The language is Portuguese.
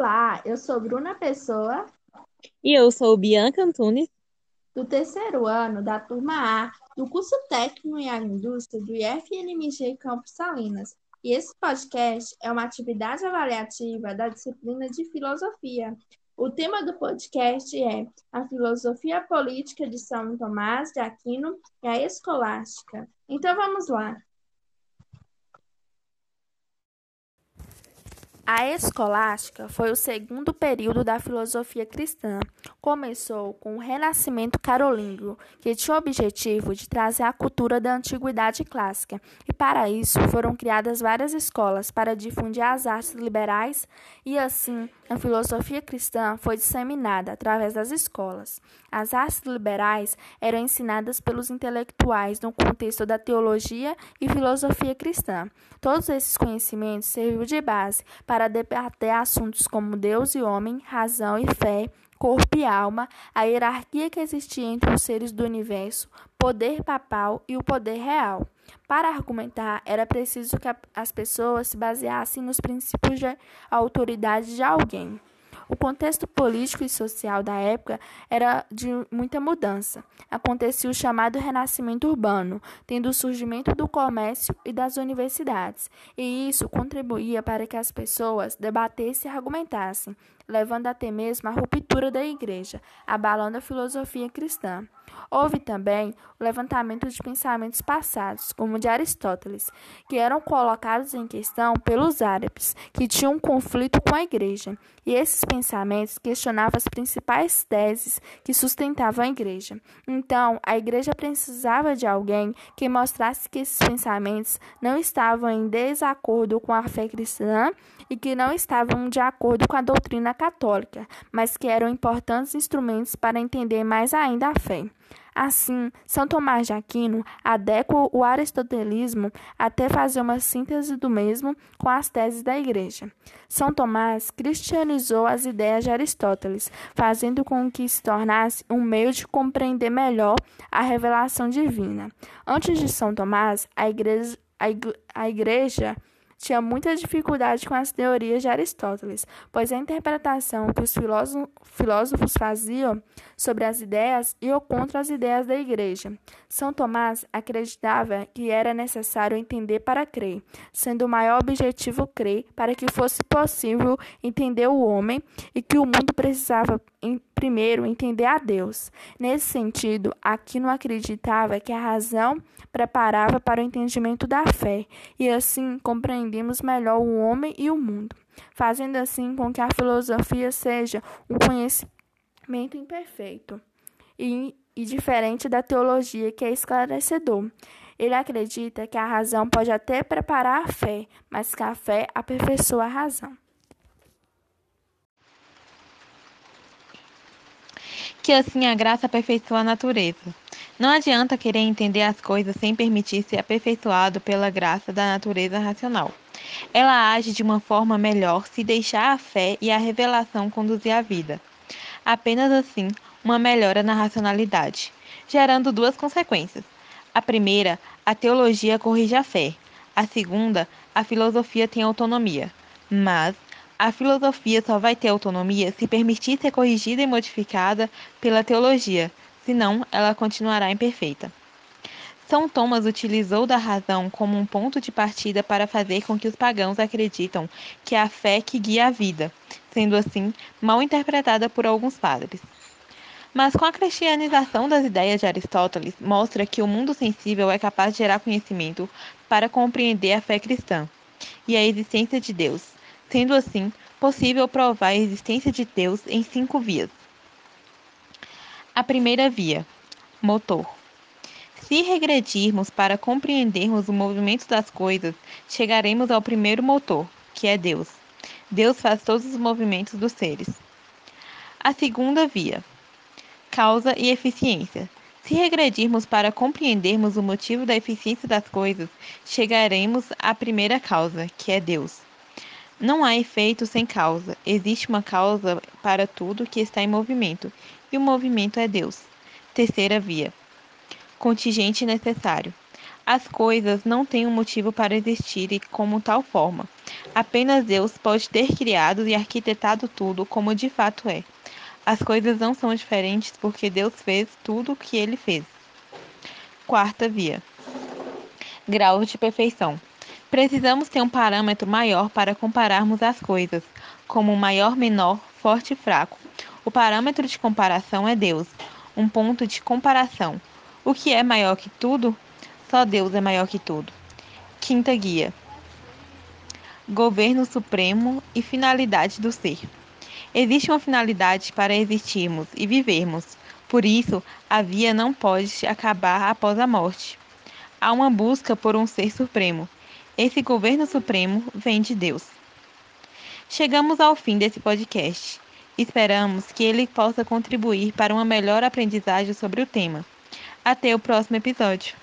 Olá, eu sou Bruna Pessoa, E eu sou Bianca Antunes. do terceiro ano da turma A do curso técnico em agroindústria do IFNMG Campos Salinas. E esse podcast é uma atividade avaliativa da disciplina de filosofia. O tema do podcast é a filosofia política de São Tomás de Aquino e a escolástica. Então vamos lá. A escolástica foi o segundo período da filosofia cristã. Começou com o Renascimento carolíngio, que tinha o objetivo de trazer a cultura da antiguidade clássica, e para isso foram criadas várias escolas para difundir as artes liberais, e assim a filosofia cristã foi disseminada através das escolas. As artes liberais eram ensinadas pelos intelectuais no contexto da teologia e filosofia cristã. Todos esses conhecimentos serviram de base para debater assuntos como Deus e homem, razão e fé, corpo e alma, a hierarquia que existia entre os seres do universo, poder papal e o poder real. Para argumentar, era preciso que as pessoas se baseassem nos princípios de autoridade de alguém. O contexto político e social da época era de muita mudança. Acontecia o chamado renascimento urbano, tendo o surgimento do comércio e das universidades, e isso contribuía para que as pessoas debatessem e argumentassem, levando até mesmo à ruptura da igreja, abalando a filosofia cristã. Houve também o levantamento de pensamentos passados, como o de Aristóteles, que eram colocados em questão pelos árabes, que tinham um conflito com a igreja, e esses pensamentos questionavam as principais teses que sustentavam a igreja. Então, a igreja precisava de alguém que mostrasse que esses pensamentos não estavam em desacordo com a fé cristã e que não estavam de acordo com a doutrina católica, mas que eram importantes instrumentos para entender mais ainda a fé. Assim, São Tomás de Aquino adequa o aristotelismo até fazer uma síntese do mesmo com as teses da Igreja. São Tomás cristianizou as ideias de Aristóteles, fazendo com que se tornasse um meio de compreender melhor a revelação divina. Antes de São Tomás, a Igreja, a igreja tinha muita dificuldade com as teorias de Aristóteles, pois a interpretação que os filósofos faziam sobre as ideias iam contra as ideias da Igreja. São Tomás acreditava que era necessário entender para crer, sendo o maior objetivo crer para que fosse possível entender o homem e que o mundo precisava primeiro entender a Deus. Nesse sentido, Aquino acreditava que a razão preparava para o entendimento da fé, e assim compreendemos melhor o homem e o mundo, fazendo assim com que a filosofia seja um conhecimento imperfeito e, e diferente da teologia, que é esclarecedor. Ele acredita que a razão pode até preparar a fé, mas que a fé aperfeiçoa a razão. Que assim a graça aperfeiçoa a natureza. Não adianta querer entender as coisas sem permitir ser aperfeiçoado pela graça da natureza racional. Ela age de uma forma melhor se deixar a fé e a revelação conduzir a vida. Apenas assim, uma melhora na racionalidade, gerando duas consequências. A primeira, a teologia corrige a fé. A segunda, a filosofia tem autonomia. Mas a filosofia só vai ter autonomia se permitir ser corrigida e modificada pela teologia, senão ela continuará imperfeita. São Thomas utilizou da razão como um ponto de partida para fazer com que os pagãos acreditam que é a fé que guia a vida, sendo assim mal interpretada por alguns padres. Mas com a cristianização das ideias de Aristóteles, mostra que o mundo sensível é capaz de gerar conhecimento para compreender a fé cristã e a existência de Deus, sendo assim possível provar a existência de Deus em cinco vias. A primeira via, motor. Se regredirmos para compreendermos o movimento das coisas, chegaremos ao primeiro motor, que é Deus. Deus faz todos os movimentos dos seres. A segunda via, causa e eficiência. Se regredirmos para compreendermos o motivo da eficiência das coisas, chegaremos à primeira causa, que é Deus. Não há efeito sem causa. Existe uma causa para tudo que está em movimento, e o movimento é Deus. Terceira via. Contingente necessário. As coisas não têm um motivo para existirem como tal forma. Apenas Deus pode ter criado e arquitetado tudo como de fato é. As coisas não são diferentes porque Deus fez tudo o que ele fez. Quarta via. Grau de perfeição. Precisamos ter um parâmetro maior para compararmos as coisas, como maior, menor, forte e fraco. O parâmetro de comparação é Deus, um ponto de comparação. O que é maior que tudo? Só Deus é maior que tudo. Quinta guia. Governo supremo e finalidade do ser. Existe uma finalidade para existirmos e vivermos. Por isso, a via não pode acabar após a morte. Há uma busca por um ser supremo. Esse governo supremo vem de Deus. Chegamos ao fim desse podcast. Esperamos que ele possa contribuir para uma melhor aprendizagem sobre o tema. Até o próximo episódio.